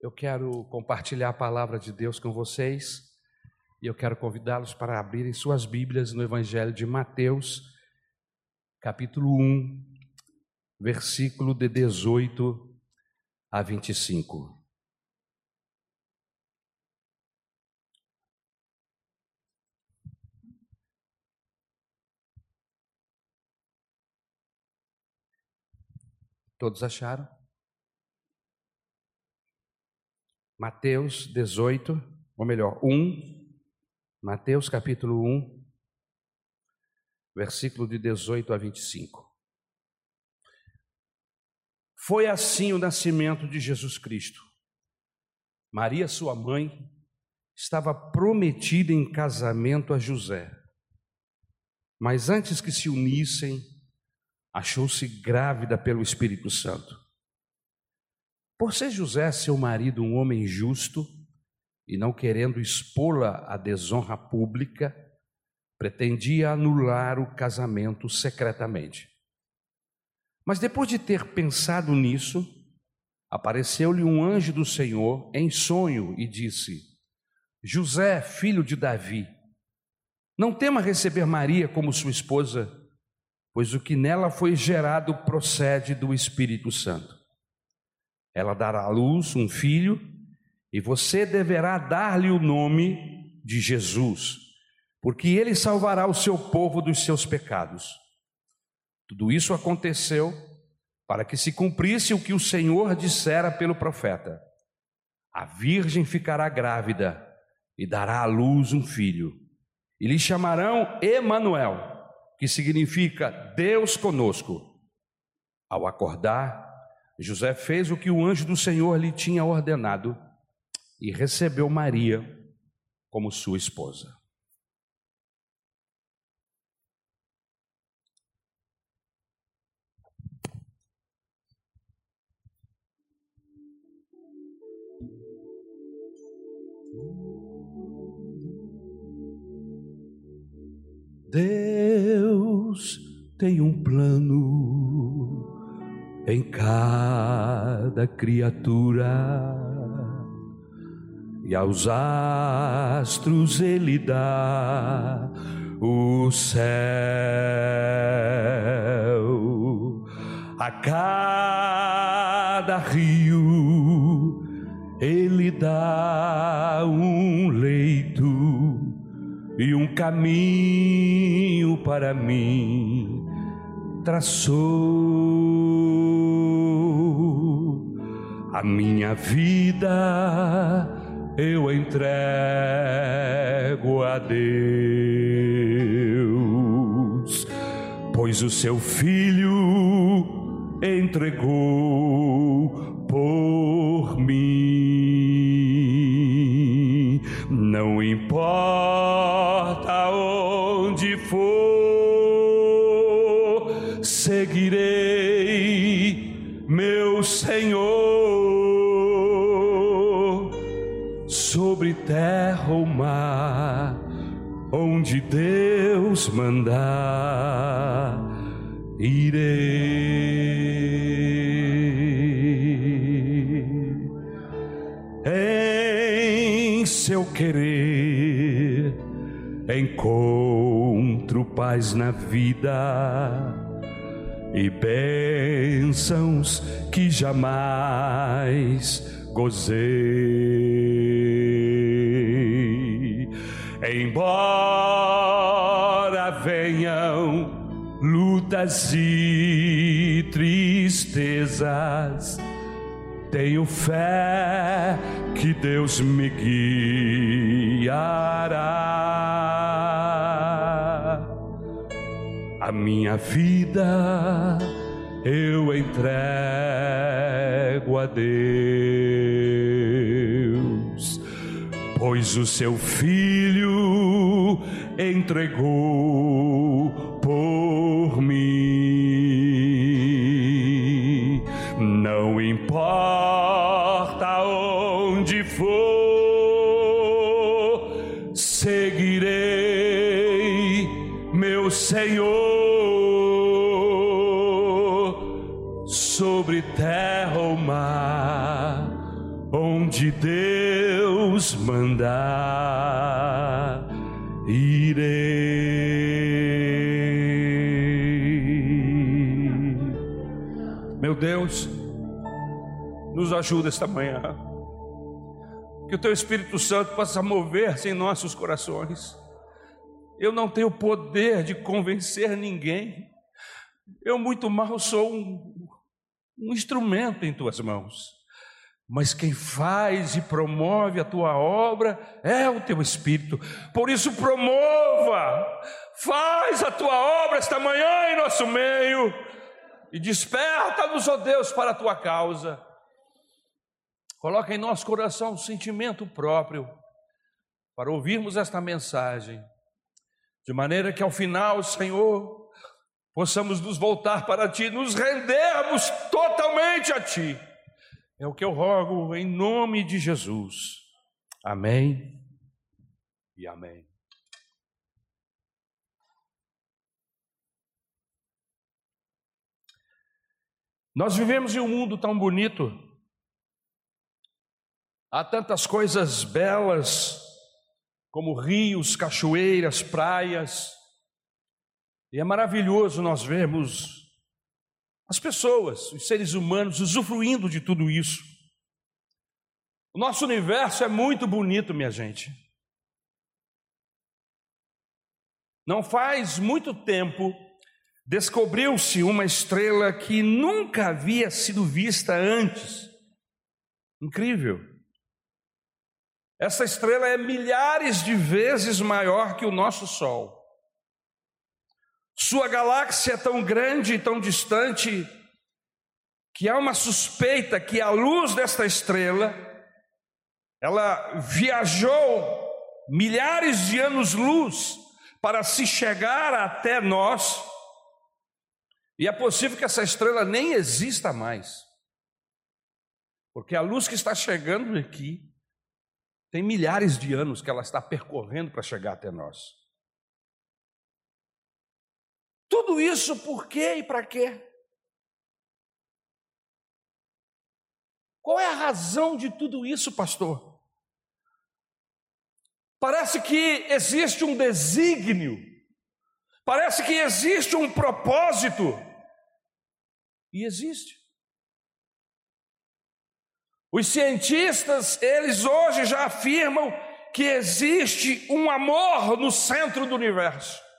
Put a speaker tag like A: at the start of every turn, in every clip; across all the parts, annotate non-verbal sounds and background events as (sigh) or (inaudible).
A: Eu quero compartilhar a palavra de Deus com vocês e eu quero convidá-los para abrirem suas Bíblias no Evangelho de Mateus, capítulo 1, versículo de 18 a 25. Todos acharam? Mateus 18, ou melhor, 1, Mateus capítulo 1, versículo de 18 a 25. Foi assim o nascimento de Jesus Cristo. Maria, sua mãe, estava prometida em casamento a José. Mas antes que se unissem, achou-se grávida pelo Espírito Santo. Por ser José, seu marido, um homem justo, e não querendo expô-la à desonra pública, pretendia anular o casamento secretamente. Mas depois de ter pensado nisso, apareceu-lhe um anjo do Senhor em sonho e disse: José, filho de Davi, não tema receber Maria como sua esposa pois o que nela foi gerado procede do Espírito Santo. Ela dará à luz um filho, e você deverá dar-lhe o nome de Jesus, porque ele salvará o seu povo dos seus pecados. Tudo isso aconteceu para que se cumprisse o que o Senhor dissera pelo profeta: A virgem ficará grávida e dará à luz um filho, e lhe chamarão Emanuel que significa Deus conosco. Ao acordar, José fez o que o anjo do Senhor lhe tinha ordenado e recebeu Maria como sua esposa. Deus tem um plano em cada criatura. E aos astros ele dá o céu. A cada rio ele dá um leito e um caminho para mim traçou. A minha vida eu entrego a Deus, pois o seu filho entregou por mim. Não importa seguirei meu Senhor sobre terra ou mar, onde Deus mandar, irei. Em seu querer encontro paz na vida e bênçãos que jamais gozei. Embora venham lutas e tristezas, tenho fé que Deus me guiará a minha vida eu entrego a Deus, pois o seu filho entregou por Onde Deus mandar, irei. Meu Deus, nos ajuda esta manhã. Que o Teu Espírito Santo possa mover-se em nossos corações. Eu não tenho poder de convencer ninguém. Eu muito mal sou um, um instrumento em Tuas mãos. Mas quem faz e promove a tua obra é o teu Espírito. Por isso, promova, faz a tua obra esta manhã em nosso meio e desperta-nos, ó Deus, para a tua causa. Coloca em nosso coração um sentimento próprio para ouvirmos esta mensagem, de maneira que ao final, Senhor, possamos nos voltar para Ti, nos rendermos totalmente a Ti. É o que eu rogo em nome de Jesus. Amém e amém. Nós vivemos em um mundo tão bonito, há tantas coisas belas, como rios, cachoeiras, praias, e é maravilhoso nós vermos as pessoas, os seres humanos, usufruindo de tudo isso. O nosso universo é muito bonito, minha gente. Não faz muito tempo descobriu-se uma estrela que nunca havia sido vista antes. Incrível. Essa estrela é milhares de vezes maior que o nosso Sol. Sua galáxia é tão grande e tão distante que há uma suspeita que a luz desta estrela ela viajou milhares de anos-luz para se chegar até nós, e é possível que essa estrela nem exista mais, porque a luz que está chegando aqui tem milhares de anos que ela está percorrendo para chegar até nós. Tudo isso por quê e para quê? Qual é a razão de tudo isso, pastor? Parece que existe um desígnio, parece que existe um propósito, e existe. Os cientistas, eles hoje já afirmam que existe um amor no centro do universo.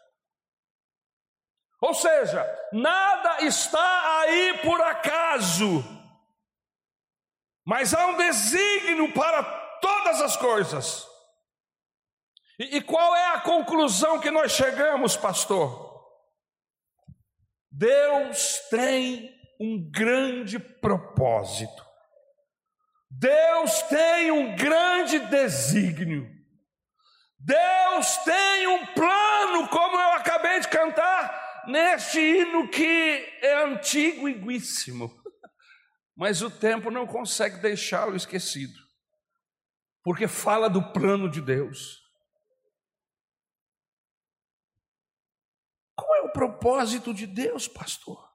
A: Ou seja, nada está aí por acaso, mas há um desígnio para todas as coisas. E, e qual é a conclusão que nós chegamos, pastor? Deus tem um grande propósito. Deus tem um grande desígnio. Deus tem um plano, como eu neste hino que é antigo e guíssimo, mas o tempo não consegue deixá-lo esquecido, porque fala do plano de Deus. Qual é o propósito de Deus, pastor?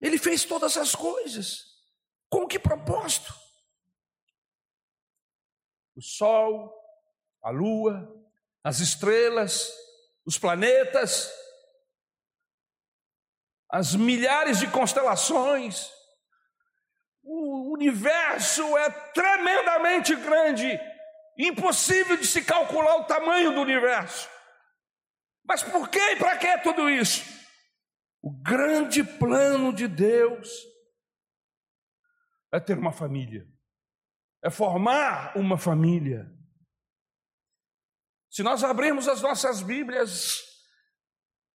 A: Ele fez todas as coisas. Com que propósito? O sol, a lua, as estrelas, os planetas, as milhares de constelações. O universo é tremendamente grande, impossível de se calcular o tamanho do universo. Mas por que e para que tudo isso? O grande plano de Deus é ter uma família, é formar uma família. Se nós abrirmos as nossas Bíblias,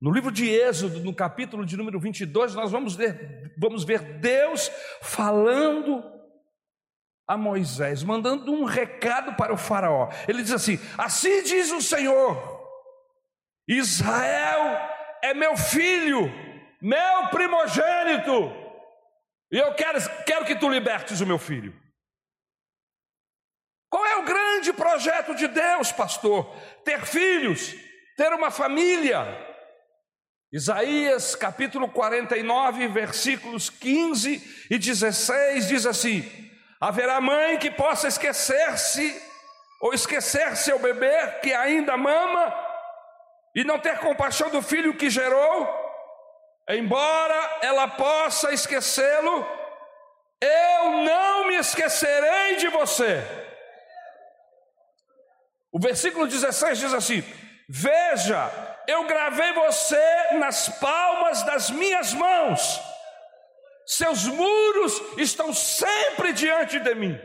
A: no livro de Êxodo, no capítulo de número 22, nós vamos ver, vamos ver Deus falando a Moisés, mandando um recado para o Faraó. Ele diz assim: Assim diz o Senhor, Israel é meu filho, meu primogênito, e eu quero, quero que tu libertes o meu filho. Qual é o grande projeto de Deus, pastor? Ter filhos, ter uma família. Isaías capítulo 49, versículos 15 e 16 diz assim: Haverá mãe que possa esquecer-se ou esquecer seu bebê que ainda mama e não ter compaixão do filho que gerou, embora ela possa esquecê-lo, eu não me esquecerei de você. O versículo 16 diz assim: Veja, eu gravei você nas palmas das minhas mãos, seus muros estão sempre diante de mim.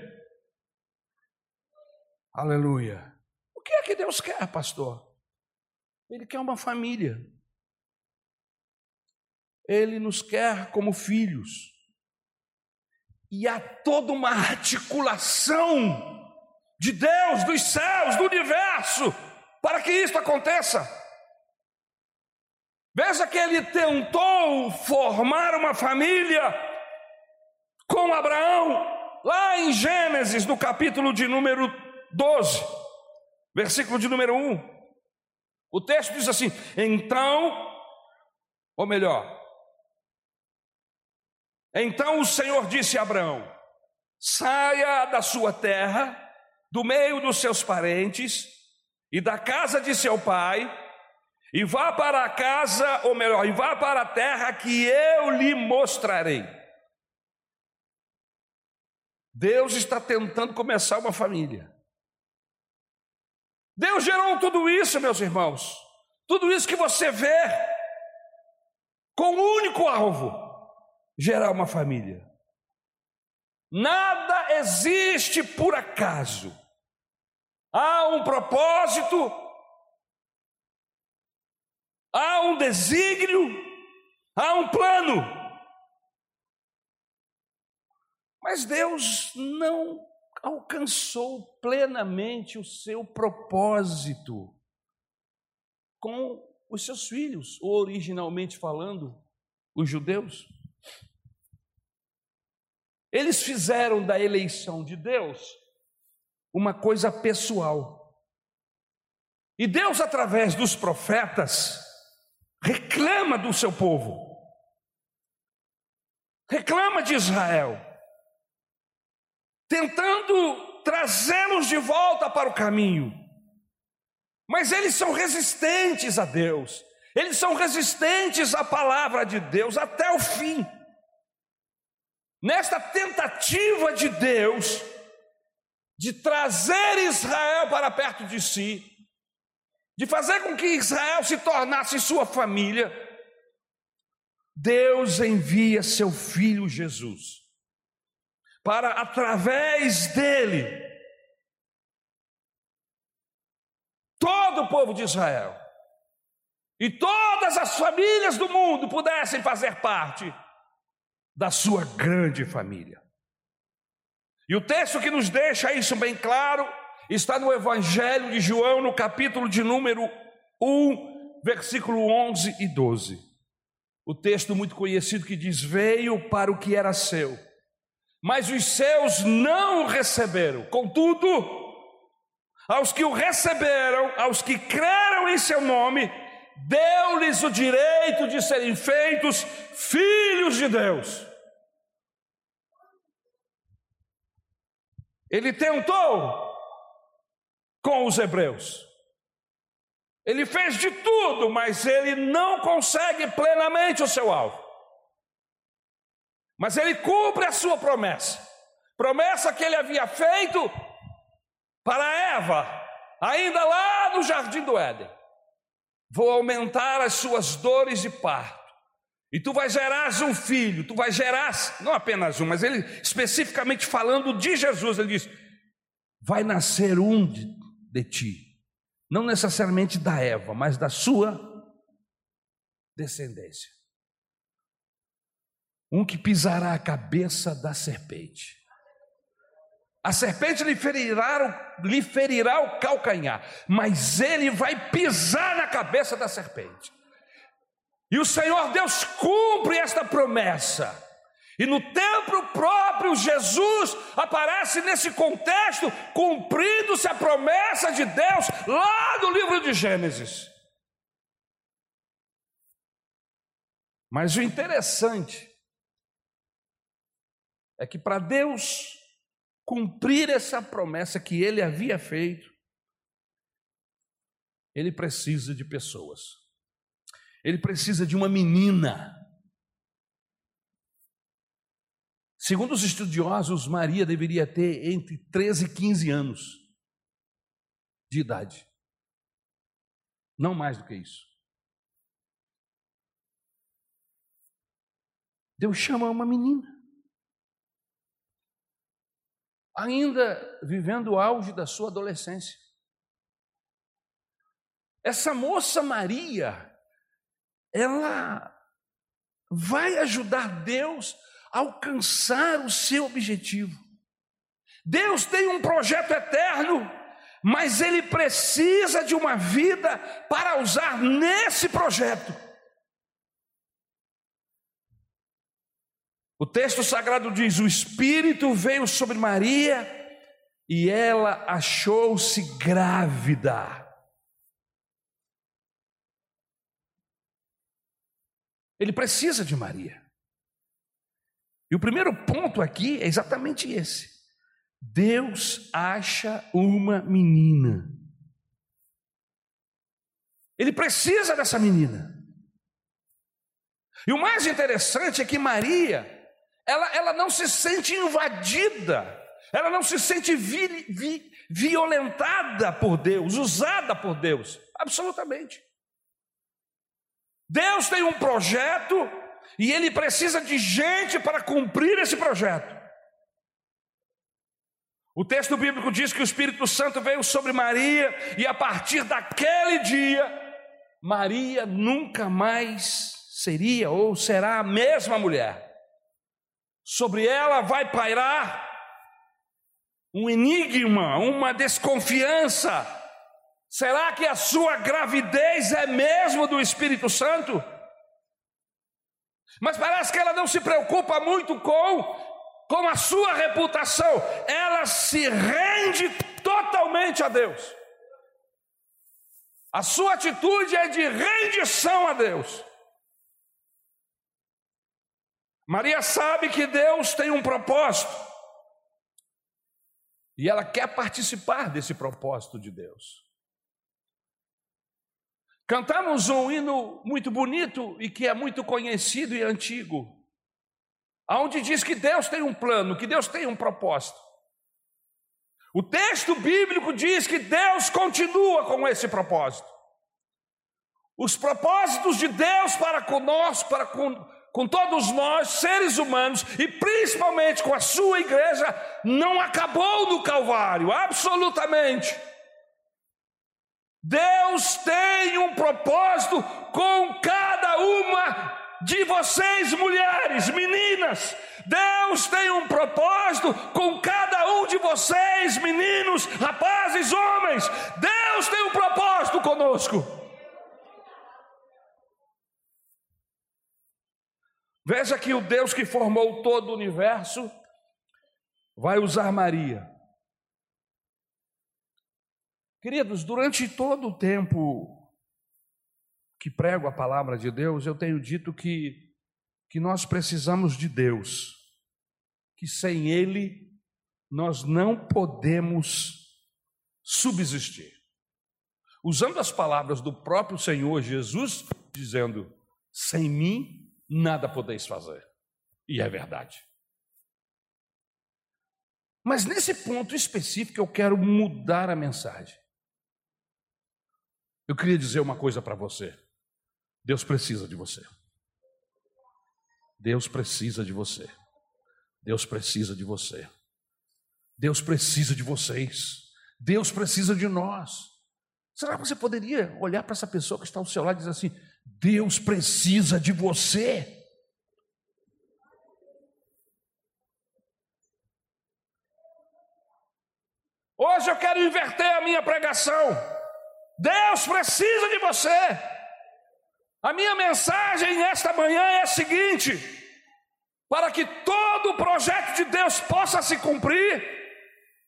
A: Aleluia. O que é que Deus quer, pastor? Ele quer uma família. Ele nos quer como filhos. E há toda uma articulação de Deus, dos céus, do universo, para que isso aconteça. Veja que ele tentou formar uma família com Abraão, lá em Gênesis, no capítulo de número 12, versículo de número 1. O texto diz assim: então, ou melhor, então o Senhor disse a Abraão: saia da sua terra, do meio dos seus parentes e da casa de seu pai, e vá para a casa, ou melhor, e vá para a terra que eu lhe mostrarei. Deus está tentando começar uma família. Deus gerou tudo isso, meus irmãos. Tudo isso que você vê, com um único alvo: gerar uma família. Nada existe por acaso. Há um propósito, há um desígnio, há um plano. Mas Deus não alcançou plenamente o seu propósito com os seus filhos, originalmente falando, os judeus. Eles fizeram da eleição de Deus uma coisa pessoal. E Deus, através dos profetas, reclama do seu povo, reclama de Israel tentando trazê-los de volta para o caminho. Mas eles são resistentes a Deus, eles são resistentes à palavra de Deus até o fim. Nesta tentativa de Deus de trazer Israel para perto de si, de fazer com que Israel se tornasse sua família, Deus envia seu filho Jesus para através dele todo o povo de Israel e todas as famílias do mundo pudessem fazer parte da sua grande família. E o texto que nos deixa isso bem claro está no Evangelho de João, no capítulo de número 1, versículo 11 e 12. O texto muito conhecido que diz: Veio para o que era seu mas os seus não o receberam. Contudo, aos que o receberam, aos que creram em seu nome, deu-lhes o direito de serem feitos filhos de Deus. Ele tentou com os hebreus. Ele fez de tudo, mas ele não consegue plenamente o seu alvo. Mas ele cumpre a sua promessa. Promessa que ele havia feito para Eva, ainda lá no jardim do Éden. Vou aumentar as suas dores de parto. E tu vais gerar um filho, tu vais gerar, não apenas um, mas ele especificamente falando de Jesus, ele diz: vai nascer um de, de ti, não necessariamente da Eva, mas da sua descendência um que pisará a cabeça da serpente. A serpente lhe ferirá, lhe ferirá o calcanhar, mas ele vai pisar na cabeça da serpente. E o Senhor Deus cumpre esta promessa. E no templo próprio, Jesus aparece nesse contexto, cumprindo-se a promessa de Deus lá no livro de Gênesis. Mas o interessante é que para Deus cumprir essa promessa que ele havia feito, ele precisa de pessoas. Ele precisa de uma menina. Segundo os estudiosos, Maria deveria ter entre 13 e 15 anos de idade. Não mais do que isso. Deus chama uma menina. Ainda vivendo o auge da sua adolescência. Essa moça Maria, ela vai ajudar Deus alcançar o seu objetivo. Deus tem um projeto eterno, mas ele precisa de uma vida para usar nesse projeto. O texto sagrado diz: O Espírito veio sobre Maria e ela achou-se grávida. Ele precisa de Maria. E o primeiro ponto aqui é exatamente esse. Deus acha uma menina. Ele precisa dessa menina. E o mais interessante é que Maria, ela, ela não se sente invadida, ela não se sente vi, vi, violentada por Deus, usada por Deus, absolutamente. Deus tem um projeto e Ele precisa de gente para cumprir esse projeto. O texto bíblico diz que o Espírito Santo veio sobre Maria e a partir daquele dia, Maria nunca mais seria ou será a mesma mulher. Sobre ela vai pairar um enigma, uma desconfiança, Será que a sua gravidez é mesmo do Espírito Santo? Mas parece que ela não se preocupa muito com, com a sua reputação, ela se rende totalmente a Deus. A sua atitude é de rendição a Deus. Maria sabe que Deus tem um propósito, e ela quer participar desse propósito de Deus. Cantamos um hino muito bonito e que é muito conhecido e antigo, aonde diz que Deus tem um plano, que Deus tem um propósito. O texto bíblico diz que Deus continua com esse propósito. Os propósitos de Deus para conosco, para com, com todos nós, seres humanos, e principalmente com a sua igreja, não acabou no Calvário, absolutamente. Deus tem um propósito com cada uma de vocês, mulheres, meninas. Deus tem um propósito com cada um de vocês, meninos, rapazes, homens. Deus tem um propósito conosco. Veja que o Deus que formou todo o universo vai usar Maria Queridos, durante todo o tempo que prego a palavra de Deus, eu tenho dito que, que nós precisamos de Deus, que sem Ele nós não podemos subsistir. Usando as palavras do próprio Senhor Jesus, dizendo: sem mim nada podeis fazer. E é verdade. Mas nesse ponto específico eu quero mudar a mensagem. Eu queria dizer uma coisa para você. Deus precisa de você. Deus precisa de você. Deus precisa de você. Deus precisa de vocês. Deus precisa de nós. Será que você poderia olhar para essa pessoa que está ao seu lado e dizer assim: Deus precisa de você? Hoje eu quero inverter a minha pregação. Deus precisa de você. A minha mensagem esta manhã é a seguinte: para que todo o projeto de Deus possa se cumprir,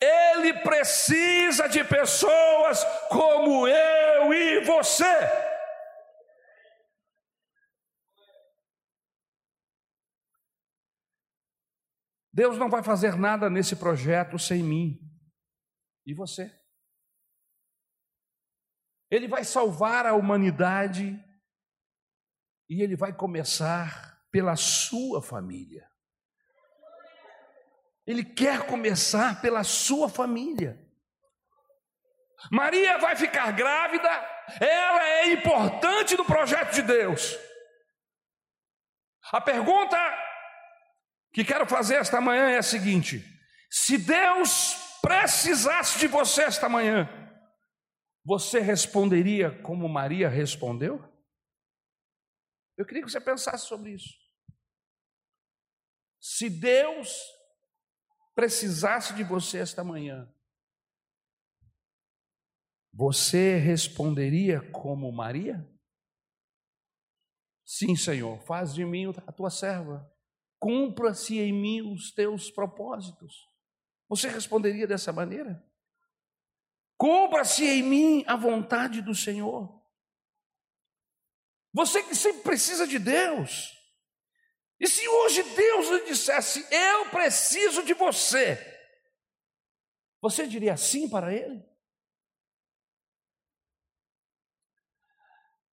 A: Ele precisa de pessoas como eu e você. Deus não vai fazer nada nesse projeto sem mim e você. Ele vai salvar a humanidade e ele vai começar pela sua família. Ele quer começar pela sua família. Maria vai ficar grávida, ela é importante no projeto de Deus. A pergunta que quero fazer esta manhã é a seguinte: se Deus precisasse de você esta manhã, você responderia como Maria respondeu? Eu queria que você pensasse sobre isso. Se Deus precisasse de você esta manhã, você responderia como Maria? Sim, Senhor, faz de mim a tua serva, cumpra-se em mim os teus propósitos. Você responderia dessa maneira? Cumpra-se em mim a vontade do Senhor. Você que sempre precisa de Deus. E se hoje Deus lhe dissesse, eu preciso de você, você diria sim para Ele?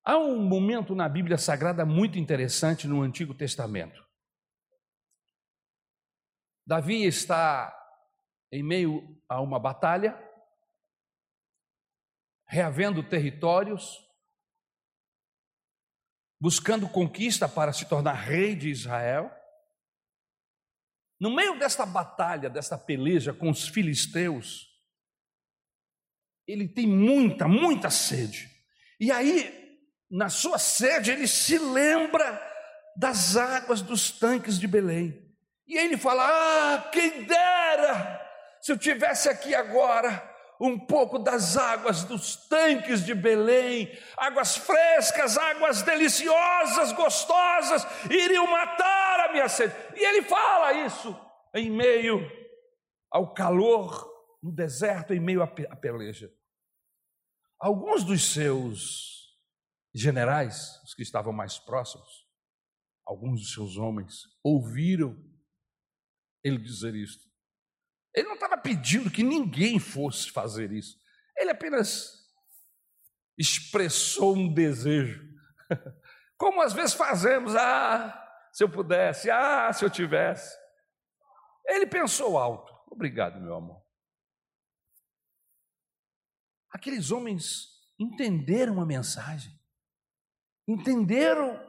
A: Há um momento na Bíblia Sagrada muito interessante no Antigo Testamento. Davi está em meio a uma batalha, reavendo territórios, buscando conquista para se tornar rei de Israel. No meio desta batalha, desta peleja com os filisteus, ele tem muita, muita sede. E aí na sua sede, ele se lembra das águas dos tanques de Belém. E ele fala: Ah, quem dera se eu tivesse aqui agora um pouco das águas dos tanques de Belém, águas frescas, águas deliciosas, gostosas, iriam matar a minha sede. E ele fala isso em meio ao calor no deserto, em meio à peleja. Alguns dos seus generais, os que estavam mais próximos, alguns dos seus homens, ouviram ele dizer isto. Ele não estava pedindo que ninguém fosse fazer isso. Ele apenas expressou um desejo. (laughs) Como às vezes fazemos, ah, se eu pudesse, ah, se eu tivesse. Ele pensou alto. Obrigado, meu amor. Aqueles homens entenderam a mensagem entenderam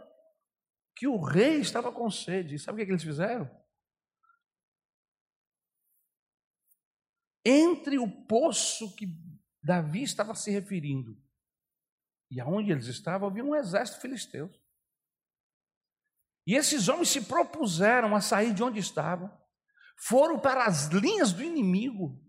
A: que o rei estava com sede. Sabe o que, eles fizeram? Entre o poço que Davi estava se referindo e aonde eles estavam, havia um exército filisteu. E esses homens se propuseram a sair de onde estavam, foram para as linhas do inimigo,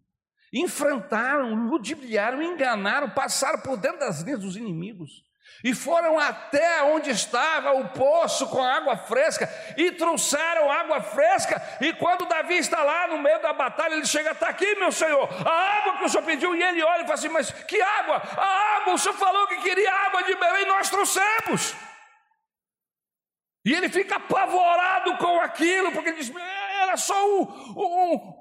A: enfrentaram, ludibriaram, enganaram, passaram por dentro das linhas dos inimigos. E foram até onde estava o poço com água fresca e trouxeram água fresca. E quando Davi está lá no meio da batalha, ele chega: Está aqui, meu senhor, a água que o senhor pediu. E ele olha e fala assim: Mas que água? A água, o senhor falou que queria água de Belém, nós trouxemos. E ele fica apavorado com aquilo, porque ele diz: Era só um, um,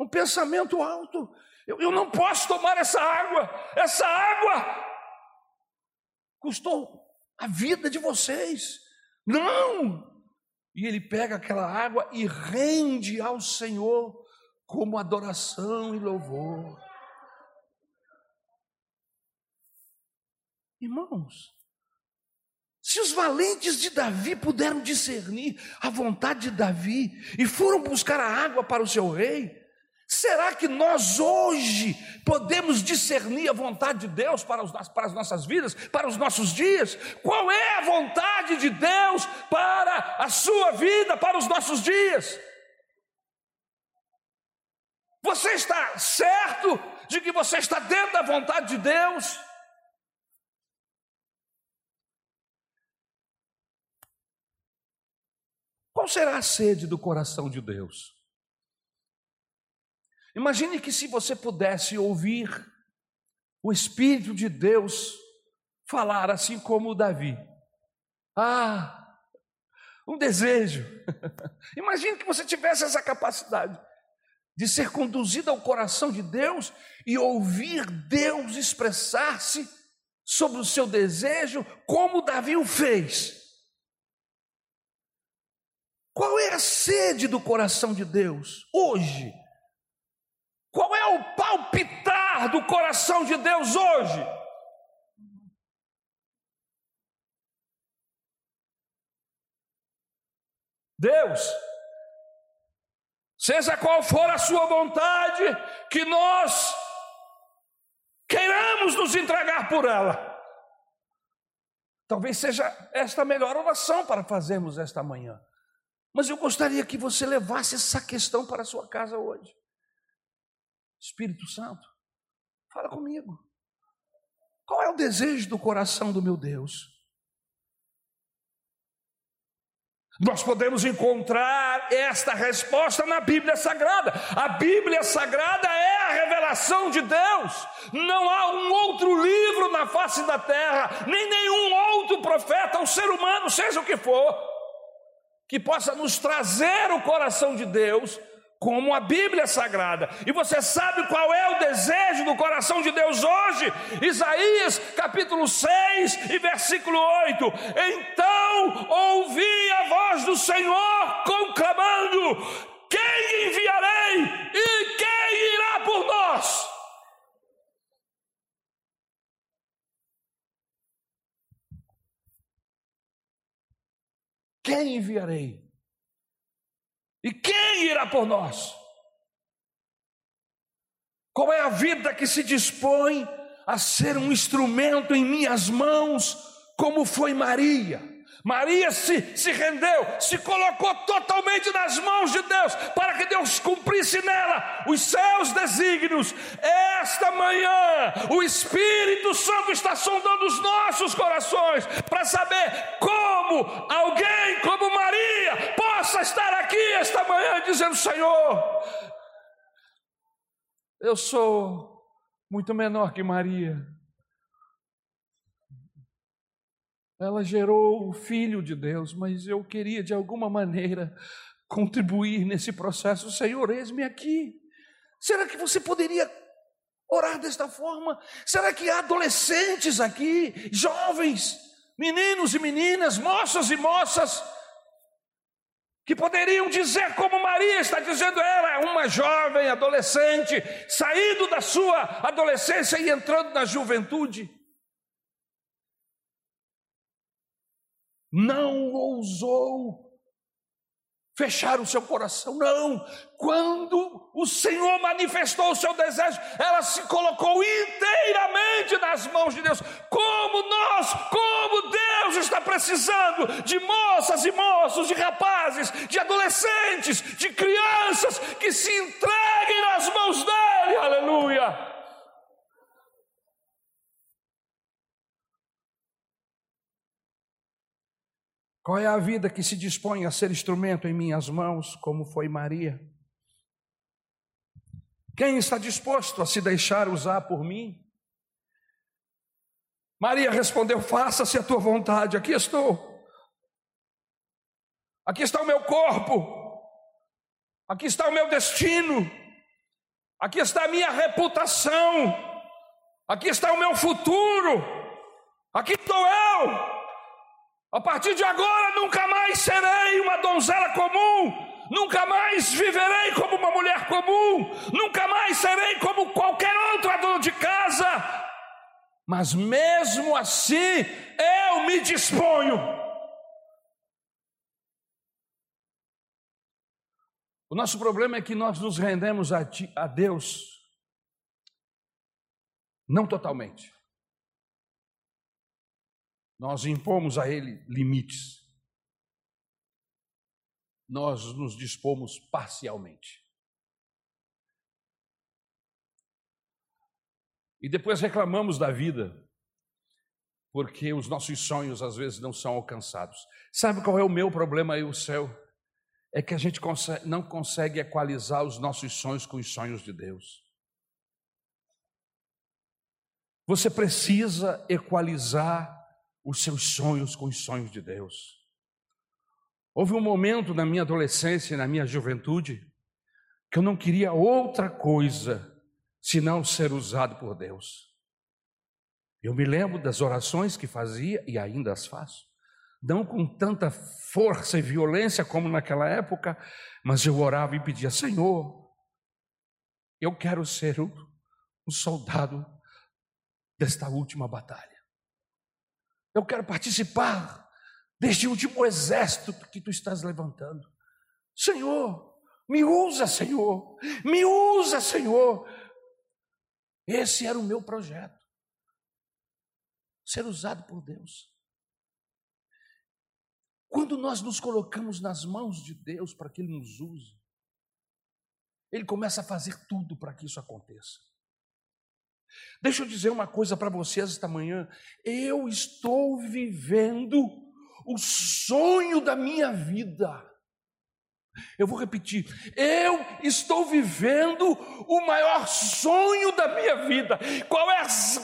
A: um pensamento alto. Eu, eu não posso tomar essa água, essa água custou a vida de vocês. Não! E ele pega aquela água e rende ao Senhor como adoração e louvor. Irmãos, se os valentes de Davi puderam discernir a vontade de Davi e foram buscar a água para o seu rei, Será que nós hoje podemos discernir a vontade de Deus para, os, para, as nossas vidas, para os nossos dias? Qual é a vontade de Deus para a sua vida, para os nossos dias? Você está certo de que você está dentro da vontade de Deus? Qual será a sede do coração de Deus? Imagine que se você pudesse ouvir o Espírito de Deus falar assim como Davi. Ah, um desejo. (laughs) Imagine que você tivesse essa capacidade de ser conduzido ao coração de Deus e ouvir Deus expressar-se sobre o seu desejo, como Davi o fez. Qual é a sede do coração de Deus hoje? Do coração de Deus hoje? Deus, seja qual for a sua vontade, que nós queiramos nos entregar por ela. Talvez seja esta a melhor oração para fazermos esta manhã. Mas eu gostaria que você levasse essa questão para a sua casa hoje. Espírito Santo, fala comigo. Qual é o desejo do coração do meu Deus? Nós podemos encontrar esta resposta na Bíblia Sagrada. A Bíblia Sagrada é a revelação de Deus. Não há um outro livro na face da terra, nem nenhum outro profeta ou ser humano, seja o que for, que possa nos trazer o coração de Deus como a Bíblia Sagrada. E você sabe qual é o desejo do coração de Deus hoje? Isaías capítulo 6 e versículo 8. Então ouvi a voz do Senhor conclamando: Quem enviarei e quem irá por nós? Quem enviarei? E quem irá por nós? Qual é a vida que se dispõe a ser um instrumento em minhas mãos, como foi Maria? Maria se, se rendeu, se colocou totalmente nas mãos de Deus, para que Deus cumprisse nela os seus desígnios. Esta manhã, o Espírito Santo está sondando os nossos corações para saber como alguém como Maria possa estar aqui esta manhã dizendo: Senhor, eu sou muito menor que Maria Ela gerou o Filho de Deus, mas eu queria de alguma maneira contribuir nesse processo. Senhor, eis-me aqui. Será que você poderia orar desta forma? Será que há adolescentes aqui, jovens, meninos e meninas, moças e moças, que poderiam dizer como Maria está dizendo, ela é uma jovem adolescente, saindo da sua adolescência e entrando na juventude. não ousou fechar o seu coração, não. Quando o Senhor manifestou o seu desejo, ela se colocou inteiramente nas mãos de Deus. Como nós, como Deus está precisando de moças e moços, de rapazes, de adolescentes, de crianças que se entreguem nas mãos dele. Aleluia. Qual é a vida que se dispõe a ser instrumento em minhas mãos, como foi Maria? Quem está disposto a se deixar usar por mim? Maria respondeu: Faça-se a tua vontade, aqui estou. Aqui está o meu corpo, aqui está o meu destino, aqui está a minha reputação, aqui está o meu futuro, aqui estou eu. A partir de agora nunca mais serei uma donzela comum, nunca mais viverei como uma mulher comum, nunca mais serei como qualquer outra dona de casa. Mas mesmo assim, eu me disponho. O nosso problema é que nós nos rendemos a, ti, a Deus não totalmente nós impomos a ele limites. Nós nos dispomos parcialmente. E depois reclamamos da vida, porque os nossos sonhos às vezes não são alcançados. Sabe qual é o meu problema aí, o céu? É que a gente não consegue equalizar os nossos sonhos com os sonhos de Deus. Você precisa equalizar os seus sonhos com os sonhos de Deus. Houve um momento na minha adolescência e na minha juventude que eu não queria outra coisa senão ser usado por Deus. Eu me lembro das orações que fazia e ainda as faço. Não com tanta força e violência como naquela época, mas eu orava e pedia: Senhor, eu quero ser um, soldado desta última batalha. Eu quero participar deste último exército que tu estás levantando. Senhor, me usa, Senhor, me usa, Senhor. Esse era o meu projeto. Ser usado por Deus. Quando nós nos colocamos nas mãos de Deus para que Ele nos use, Ele começa a fazer tudo para que isso aconteça. Deixa eu dizer uma coisa para vocês esta manhã. Eu estou vivendo o sonho da minha vida. Eu vou repetir, eu estou vivendo o maior sonho da minha vida. Qual é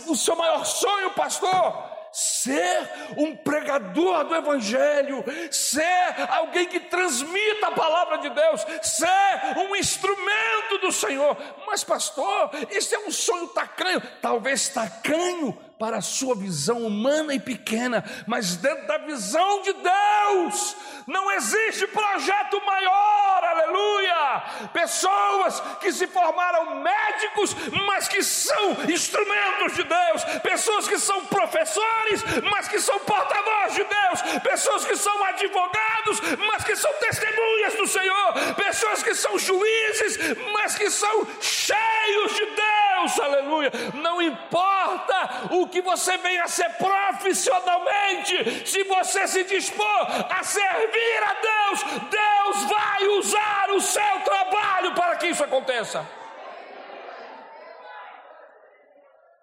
A: o seu maior sonho, pastor? Ser um pregador do Evangelho, ser alguém que transmita a palavra de Deus, ser um instrumento do Senhor. Mas, pastor, isso é um sonho tacanho, talvez tacanho para a sua visão humana e pequena, mas dentro da visão de Deus, não existe projeto maior, aleluia. Pessoas que se formaram médicos, mas que são instrumentos de Deus, pessoas que são professores, mas que são porta-voz de Deus, pessoas que são advogados, mas que são testemunhas do Senhor, pessoas que são juízes, mas que são cheios de Deus, aleluia. Não importa o que você venha a ser profissionalmente, se você se dispor a servir a Deus, Deus vai usar o seu trabalho para que isso aconteça.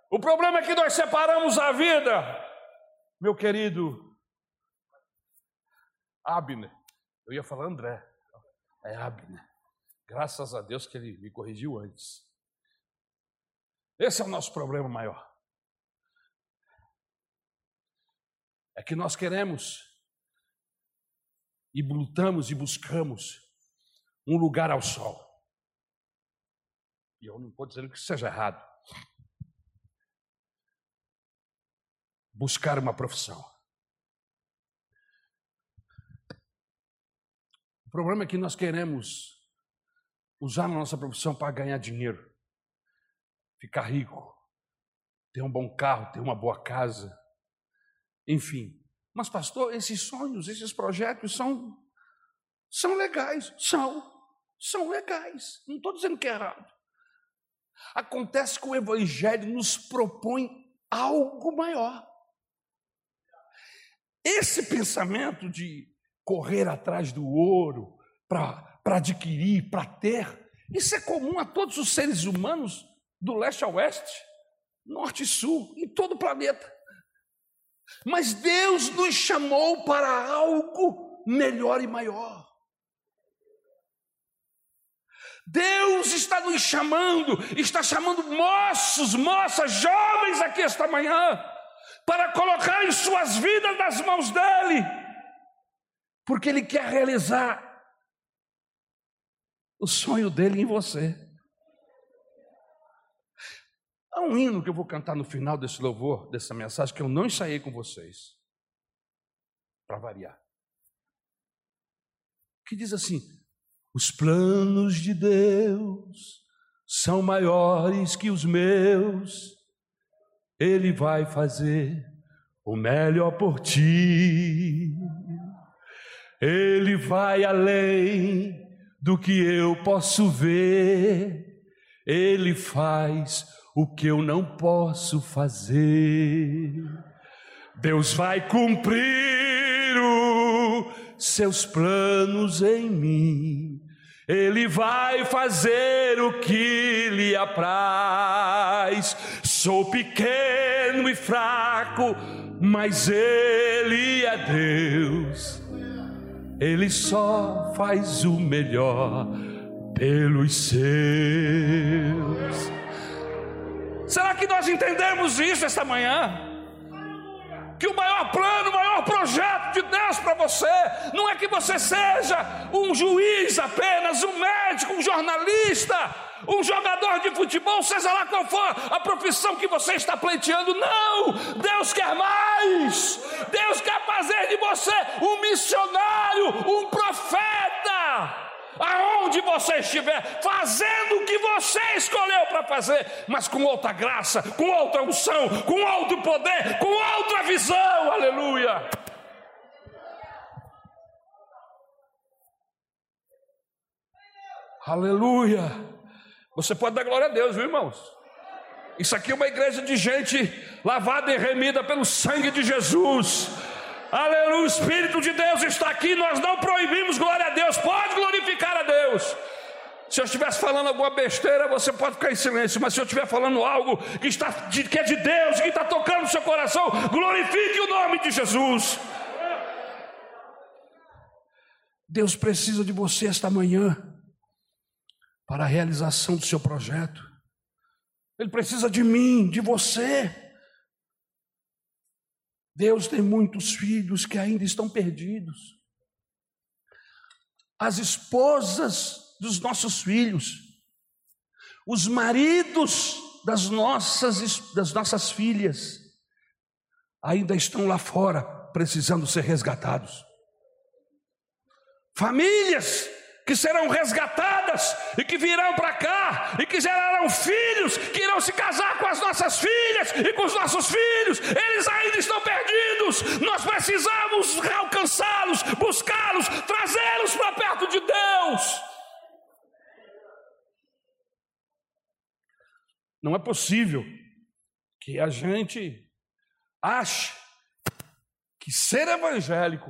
A: O problema é que nós separamos a vida, meu querido Abner. Eu ia falar André, é Abner. Graças a Deus que ele me corrigiu antes. Esse é o nosso problema maior. É que nós queremos e lutamos e buscamos um lugar ao sol. E eu não estou dizendo que isso seja errado. Buscar uma profissão. O problema é que nós queremos usar a nossa profissão para ganhar dinheiro, ficar rico, ter um bom carro, ter uma boa casa, enfim. Mas, pastor, esses sonhos, esses projetos são, são legais. São. São legais. Não estou dizendo que é errado. Acontece que o Evangelho nos propõe algo maior. Esse pensamento de correr atrás do ouro para adquirir, para ter, isso é comum a todos os seres humanos do leste ao oeste, norte e sul, em todo o planeta. Mas Deus nos chamou para algo melhor e maior. Deus está nos chamando, está chamando moços, moças, jovens aqui esta manhã, para colocar em suas vidas nas mãos dEle, porque Ele quer realizar o sonho dele em você. Há um hino que eu vou cantar no final desse louvor, dessa mensagem, que eu não ensaiei com vocês, para variar. Que diz assim: Os planos de Deus são maiores que os meus, Ele vai fazer o melhor por ti, Ele vai além do que eu posso ver, Ele faz o que eu não posso fazer. Deus vai cumprir os seus planos em mim. Ele vai fazer o que lhe apraz. Sou pequeno e fraco, mas Ele é Deus. Ele só faz o melhor pelos seus. Será que nós entendemos isso esta manhã? que o maior plano, o maior projeto de Deus para você não é que você seja um juiz apenas, um médico, um jornalista, um jogador de futebol, seja lá qual for a profissão que você está pleiteando. Não! Deus quer mais! Deus quer fazer de você um missionário, um profeta aonde você estiver, fazendo o que você escolheu para fazer, mas com outra graça, com outra unção, com outro poder, com outra visão, aleluia. Aleluia. Você pode dar glória a Deus, viu, irmãos? Isso aqui é uma igreja de gente lavada e remida pelo sangue de Jesus. Aleluia, o Espírito de Deus está aqui. Nós não proibimos glória a Deus, pode glorificar a Deus. Se eu estivesse falando alguma besteira, você pode ficar em silêncio, mas se eu estiver falando algo que, está, que é de Deus, que está tocando no seu coração, glorifique o nome de Jesus. Deus precisa de você esta manhã para a realização do seu projeto. Ele precisa de mim, de você. Deus tem muitos filhos que ainda estão perdidos. As esposas dos nossos filhos, os maridos das nossas, das nossas filhas, ainda estão lá fora precisando ser resgatados. Famílias que serão resgatadas e que virão para cá e que gerarão filhos que irão se casar com as nossas filhas e com os nossos filhos. Eles ainda estão perdidos. Nós precisamos alcançá-los, buscá-los, trazê-los para perto de Deus. Não é possível que a gente ache que ser evangélico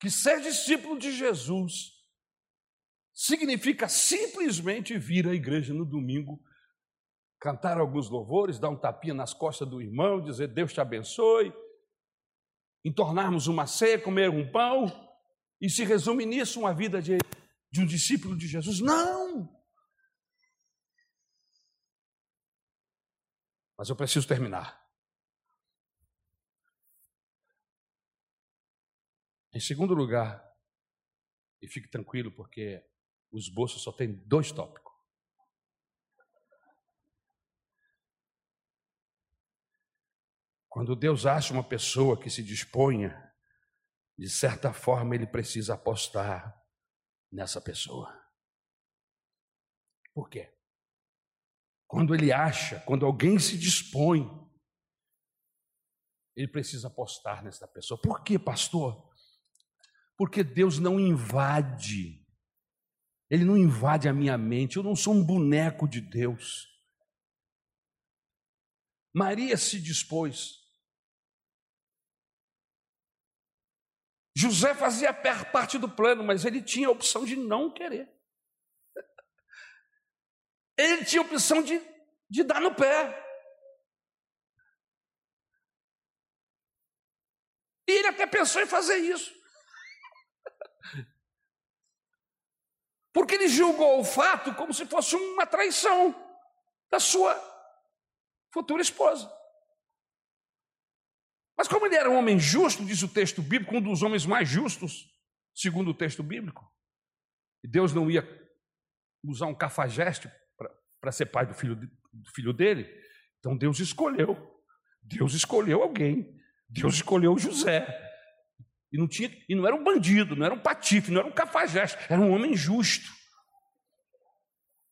A: que ser discípulo de Jesus significa simplesmente vir à igreja no domingo, cantar alguns louvores, dar um tapinha nas costas do irmão, dizer Deus te abençoe, entornarmos uma ceia, comer um pão, e se resume nisso uma vida de, de um discípulo de Jesus. Não! Mas eu preciso terminar. Em segundo lugar, e fique tranquilo, porque o esboço só tem dois tópicos. Quando Deus acha uma pessoa que se disponha, de certa forma ele precisa apostar nessa pessoa. Por quê? Quando ele acha, quando alguém se dispõe, ele precisa apostar nessa pessoa. Por quê, pastor? Porque Deus não invade, Ele não invade a minha mente, eu não sou um boneco de Deus. Maria se dispôs. José fazia parte do plano, mas ele tinha a opção de não querer. (laughs) Ele tinha a opção de, de dar no pé. E ele até pensou em fazer isso. Porque ele julgou o fato como se fosse uma traição da sua futura esposa. Mas como ele era um homem justo, diz o texto bíblico, um dos homens mais justos, segundo o texto bíblico, e Deus não ia usar um cafajeste para ser pai do filho, do filho dele, então Deus escolheu. Deus escolheu alguém. Deus escolheu José. E não, tinha, e não era um bandido, não era um patife, não era um cafajeste, era um homem justo.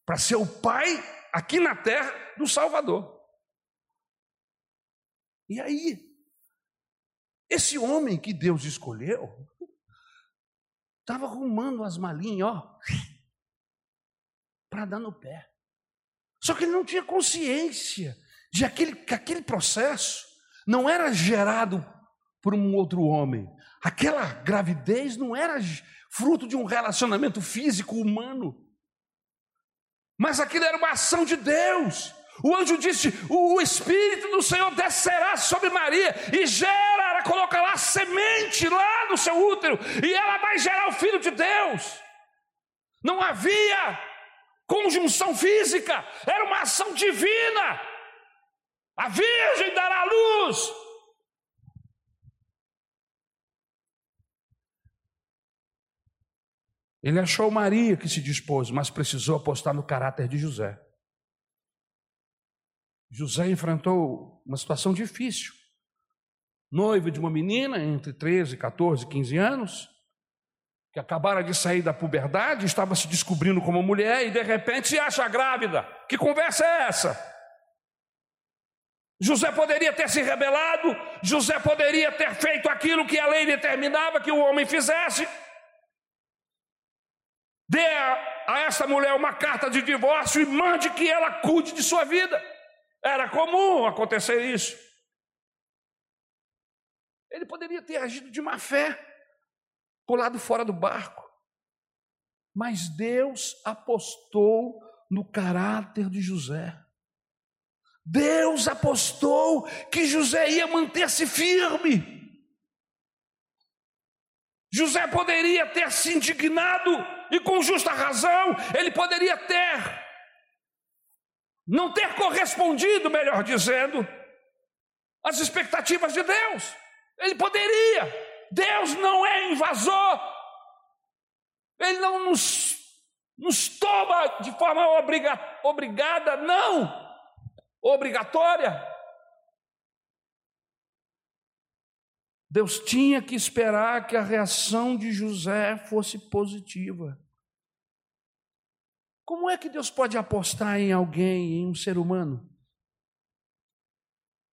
A: Para ser o pai aqui na terra do Salvador. E aí, esse homem que Deus escolheu, estava arrumando as malinhas, ó, para dar no pé. Só que ele não tinha consciência de aquele, que aquele processo não era gerado por um outro homem, Aquela gravidez não era fruto de um relacionamento físico humano, mas aquilo era uma ação de Deus. O anjo disse: O Espírito do Senhor descerá sobre Maria e gera, coloca lá semente lá no seu útero, e ela vai gerar o filho de Deus. Não havia conjunção física, era uma ação divina. A Virgem dará luz Ele achou Maria que se dispôs, mas precisou apostar no caráter de José. José enfrentou uma situação difícil. Noivo de uma menina entre 13, 14, 15 anos, que acabara de sair da puberdade, estava se descobrindo como mulher e de repente se acha grávida. Que conversa é essa? José poderia ter se rebelado, José poderia ter feito aquilo que a lei determinava que o homem fizesse. Dê a esta mulher uma carta de divórcio e mande que ela cuide de sua vida. Era comum acontecer isso. Ele poderia ter agido de má fé, pulado fora do barco. Mas Deus apostou no caráter de José. Deus apostou que José ia manter-se firme. José poderia ter se indignado, e com justa razão, ele poderia ter não ter correspondido, melhor dizendo, às expectativas de Deus. Ele poderia. Deus não é invasor. Ele não nos, nos toma de forma obriga, obrigada, não. Obrigatória. Deus tinha que esperar que a reação de José fosse positiva. Como é que Deus pode apostar em alguém, em um ser humano?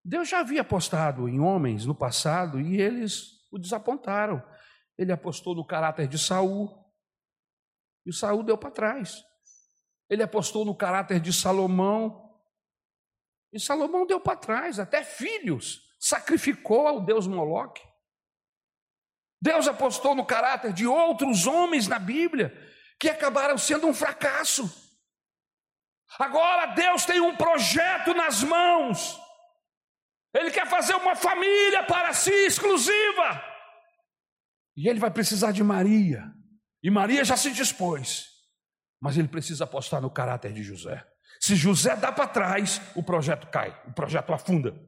A: Deus já havia apostado em homens no passado e eles o desapontaram. Ele apostou no caráter de Saul e o Saul deu para trás. Ele apostou no caráter de Salomão e Salomão deu para trás, até filhos sacrificou ao deus Moloque. Deus apostou no caráter de outros homens na Bíblia que acabaram sendo um fracasso. Agora Deus tem um projeto nas mãos. Ele quer fazer uma família para si exclusiva. E ele vai precisar de Maria. E Maria já se dispôs. Mas ele precisa apostar no caráter de José. Se José dá para trás, o projeto cai, o projeto afunda.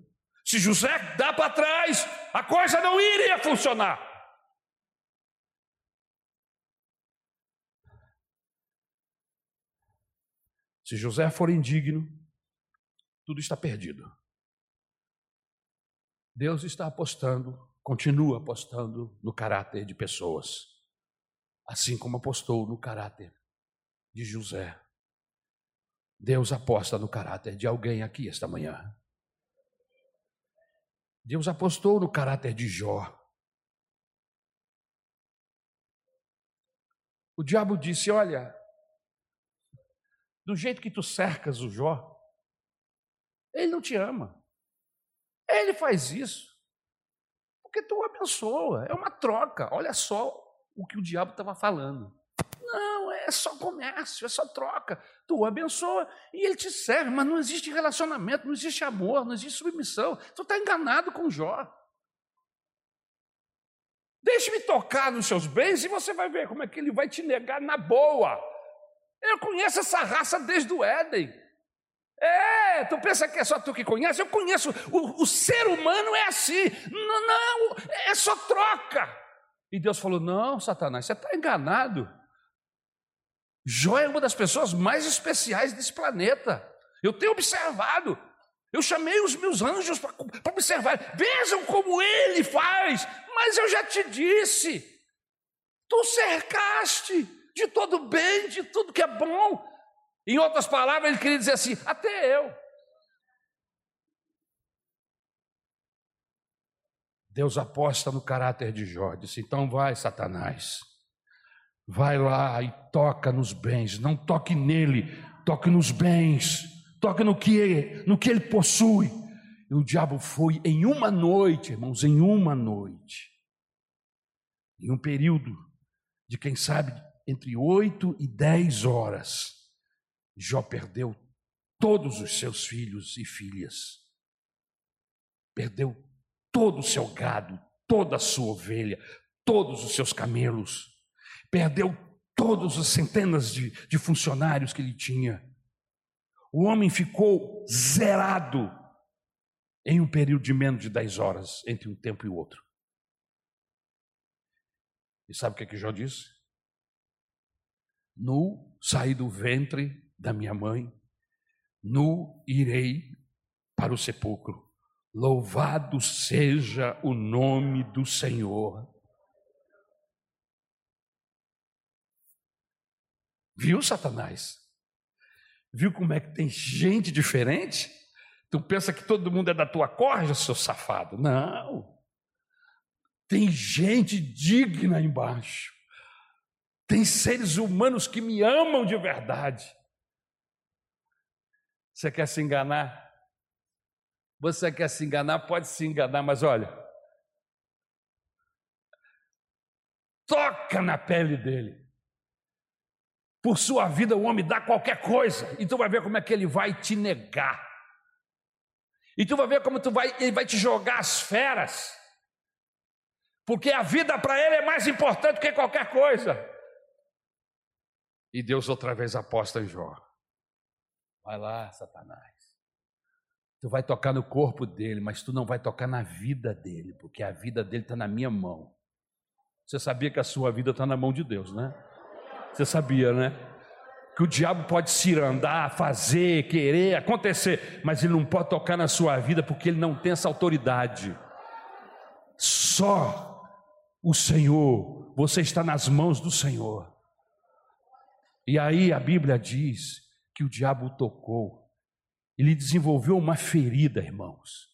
A: Se José dá para trás, a coisa não iria funcionar. Se José for indigno, tudo está perdido. Deus está apostando, continua apostando no caráter de pessoas, assim como apostou no caráter de José. Deus aposta no caráter de alguém aqui esta manhã. Deus apostou no caráter de Jó. O diabo disse: Olha, do jeito que tu cercas o Jó, ele não te ama. Ele faz isso porque tu o abençoa. É uma troca. Olha só o que o diabo estava falando. Não, é só comércio, é só troca. Tu o abençoa e ele te serve, mas não existe relacionamento, não existe amor, não existe submissão. Tu está enganado com Jó. Deixe-me tocar nos seus bens e você vai ver como é que ele vai te negar na boa. Eu conheço essa raça desde o Éden. É, tu pensa que é só tu que conhece? Eu conheço. O, o ser humano é assim. Não, não, é só troca. E Deus falou: Não, Satanás, você está enganado. Jó é uma das pessoas mais especiais desse planeta. Eu tenho observado. Eu chamei os meus anjos para observar. Vejam como ele faz. Mas eu já te disse. Tu cercaste de todo bem, de tudo que é bom. Em outras palavras, ele queria dizer assim: até eu. Deus aposta no caráter de Jó. Disse: então vai, Satanás. Vai lá e toca nos bens. Não toque nele, toque nos bens. Toque no que, no que ele possui. E o diabo foi em uma noite, irmãos, em uma noite. Em um período de, quem sabe, entre oito e dez horas, Jó perdeu todos os seus filhos e filhas, perdeu todo o seu gado, toda a sua ovelha, todos os seus camelos, perdeu todas as centenas de, de funcionários que ele tinha. O homem ficou zerado em um período de menos de dez horas entre um tempo e outro. E sabe o que, é que Jó disse? Nu saí do ventre da minha mãe, nu irei para o sepulcro. Louvado seja o nome do Senhor. Viu, Satanás? Viu como é que tem gente diferente? Tu pensa que todo mundo é da tua corja, seu safado? Não. Tem gente digna embaixo. Tem seres humanos que me amam de verdade. Você quer se enganar? Você quer se enganar? Pode se enganar, mas olha. Toca na pele dele. Por sua vida, o homem dá qualquer coisa, e tu vai ver como é que ele vai te negar. E tu vai ver como tu vai, ele vai te jogar as feras. Porque a vida para ele é mais importante que qualquer coisa. E Deus outra vez aposta em Jó. Vai lá, Satanás. Tu vai tocar no corpo dele, mas tu não vai tocar na vida dele, porque a vida dele está na minha mão. Você sabia que a sua vida está na mão de Deus, né? Você sabia, né? Que o diabo pode se andar, fazer, querer, acontecer, mas ele não pode tocar na sua vida porque ele não tem essa autoridade. Só o Senhor, você está nas mãos do Senhor. E aí a Bíblia diz que o diabo tocou. Ele desenvolveu uma ferida, irmãos.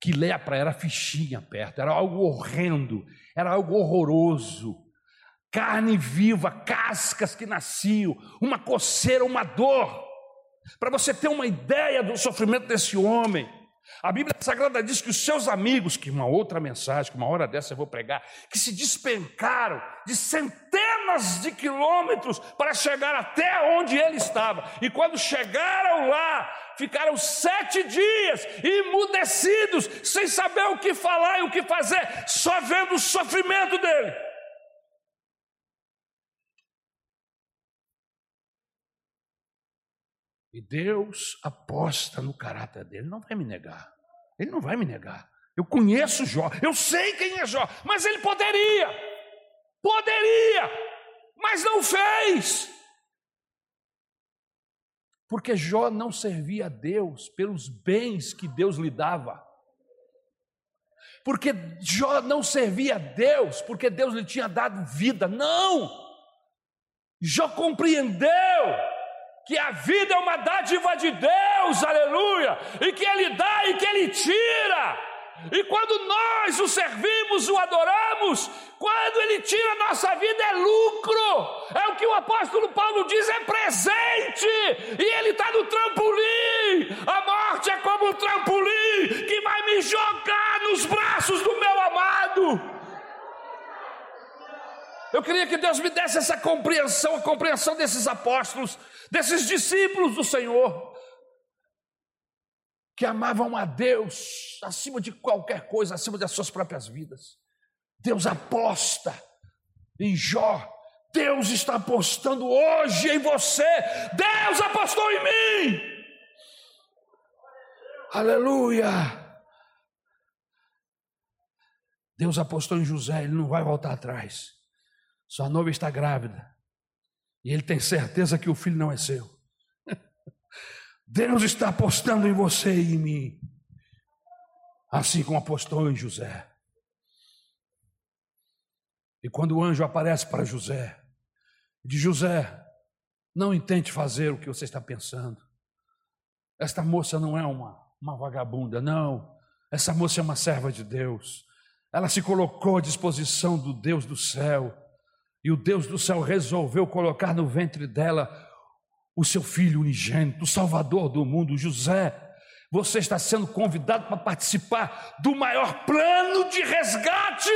A: Que lepra era fichinha perto, era algo horrendo, era algo horroroso. Carne viva, cascas que nasciam, uma coceira, uma dor. Para você ter uma ideia do sofrimento desse homem. A Bíblia Sagrada diz que os seus amigos, que uma outra mensagem, que uma hora dessa eu vou pregar, que se despencaram de centenas de quilômetros para chegar até onde ele estava. E quando chegaram lá, ficaram sete dias imudecidos, sem saber o que falar e o que fazer, só vendo o sofrimento dele. E Deus aposta no caráter dele, não vai me negar. Ele não vai me negar. Eu conheço Jó, eu sei quem é Jó, mas ele poderia, poderia, mas não fez. Porque Jó não servia a Deus pelos bens que Deus lhe dava. Porque Jó não servia a Deus porque Deus lhe tinha dado vida. Não! Jó compreendeu que a vida é uma dádiva de Deus, aleluia, e que Ele dá e que Ele tira. E quando nós o servimos, o adoramos, quando Ele tira a nossa vida é lucro, é o que o apóstolo Paulo diz: é presente, e Ele está no trampolim. A morte é como um trampolim que vai me jogar nos braços do meu amado. Eu queria que Deus me desse essa compreensão, a compreensão desses apóstolos, desses discípulos do Senhor, que amavam a Deus acima de qualquer coisa, acima das suas próprias vidas. Deus aposta em Jó. Deus está apostando hoje em você. Deus apostou em mim. Aleluia. Deus apostou em José, ele não vai voltar atrás. Sua noiva está grávida. E ele tem certeza que o filho não é seu. (laughs) Deus está apostando em você e em mim. Assim como apostou em José. E quando o anjo aparece para José, diz: José, não intente fazer o que você está pensando. Esta moça não é uma, uma vagabunda, não. Essa moça é uma serva de Deus. Ela se colocou à disposição do Deus do céu e o Deus do céu resolveu colocar no ventre dela o seu filho unigênito, o Salvador do mundo, José. Você está sendo convidado para participar do maior plano de resgate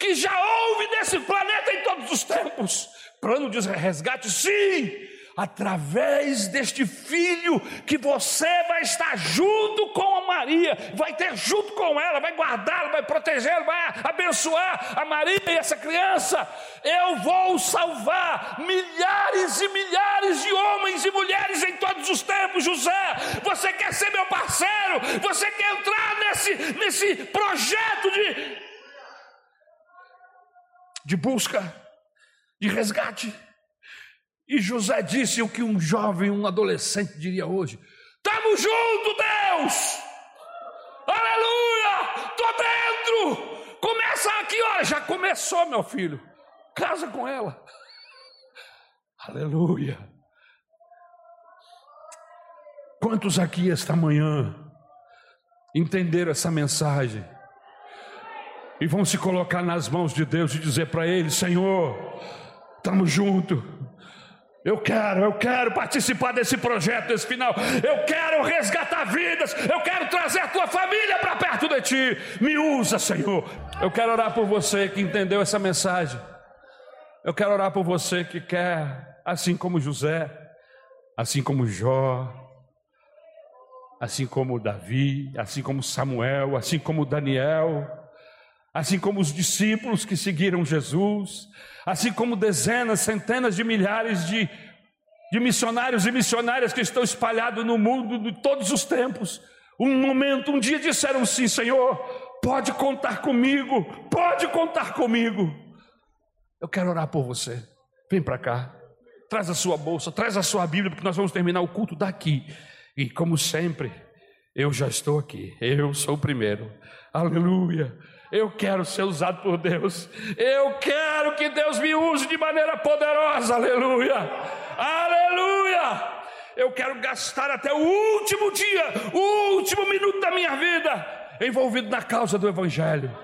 A: que já houve nesse planeta em todos os tempos. Plano de resgate, sim, através deste filho que você vai estar junto com a Maria, vai ter junto com ela, vai guardá-la, vai protegê-la, vai abençoar a Maria e essa criança. Eu vou salvar milhares e milhares de homens e mulheres em todos os tempos, José. Você quer ser meu parceiro? Você quer entrar nesse, nesse projeto de, de busca, de resgate? E José disse o que um jovem, um adolescente diria hoje: Estamos juntos, Deus! Aleluia! Estou dentro! Começa aqui, olha, já começou, meu filho. Casa com ela. (laughs) Aleluia! Quantos aqui esta manhã entenderam essa mensagem? E vão se colocar nas mãos de Deus e dizer para Ele: Senhor, estamos juntos. Eu quero, eu quero participar desse projeto, desse final. Eu quero resgatar vidas. Eu quero trazer a tua família para perto de ti. Me usa, Senhor. Eu quero orar por você que entendeu essa mensagem. Eu quero orar por você que quer, assim como José, assim como Jó, assim como Davi, assim como Samuel, assim como Daniel, assim como os discípulos que seguiram Jesus, assim como dezenas, centenas de milhares de, de missionários e missionárias que estão espalhados no mundo de todos os tempos. Um momento, um dia disseram sim, Senhor, pode contar comigo, pode contar comigo. Eu quero orar por você. Vem para cá, traz a sua bolsa, traz a sua Bíblia, porque nós vamos terminar o culto daqui. E como sempre, eu já estou aqui, eu sou o primeiro. Aleluia. Eu quero ser usado por Deus. Eu quero que Deus me use de maneira poderosa. Aleluia. Aleluia. Eu quero gastar até o último dia, o último minuto da minha vida envolvido na causa do evangelho.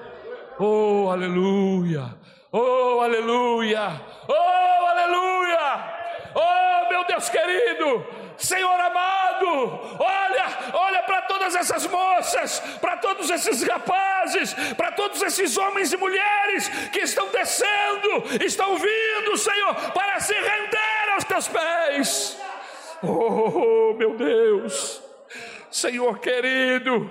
A: Oh, aleluia. Oh, aleluia. Oh, aleluia. Oh, meu Deus querido, Senhor amado, olha, olha para todas essas moças, para todos esses rapazes, para todos esses homens e mulheres que estão descendo, estão vindo, Senhor, para se render aos teus pés. Oh, meu Deus, Senhor querido,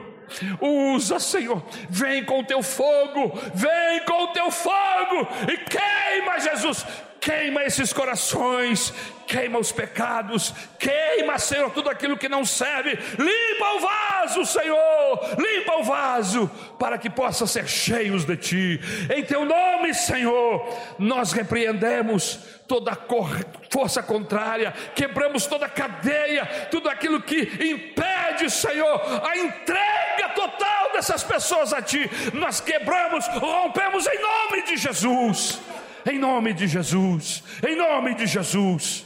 A: usa, Senhor, vem com o teu fogo, vem com o teu fogo e queima, Jesus, queima esses corações, queima os pecados, queima, Senhor, tudo aquilo que não serve, limpa o vaso, Senhor, limpa o vaso, para que possa ser cheios de Ti, em Teu nome, Senhor, nós repreendemos toda força contrária, quebramos toda cadeia, tudo aquilo que impede, Senhor, a entrega total dessas pessoas a Ti, nós quebramos, rompemos em nome de Jesus em nome de Jesus, em nome de Jesus,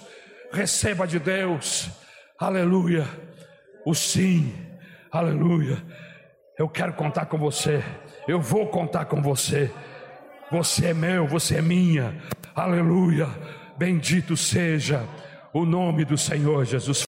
A: receba de Deus, aleluia, o sim, aleluia. Eu quero contar com você, eu vou contar com você. Você é meu, você é minha, aleluia. Bendito seja o nome do Senhor Jesus.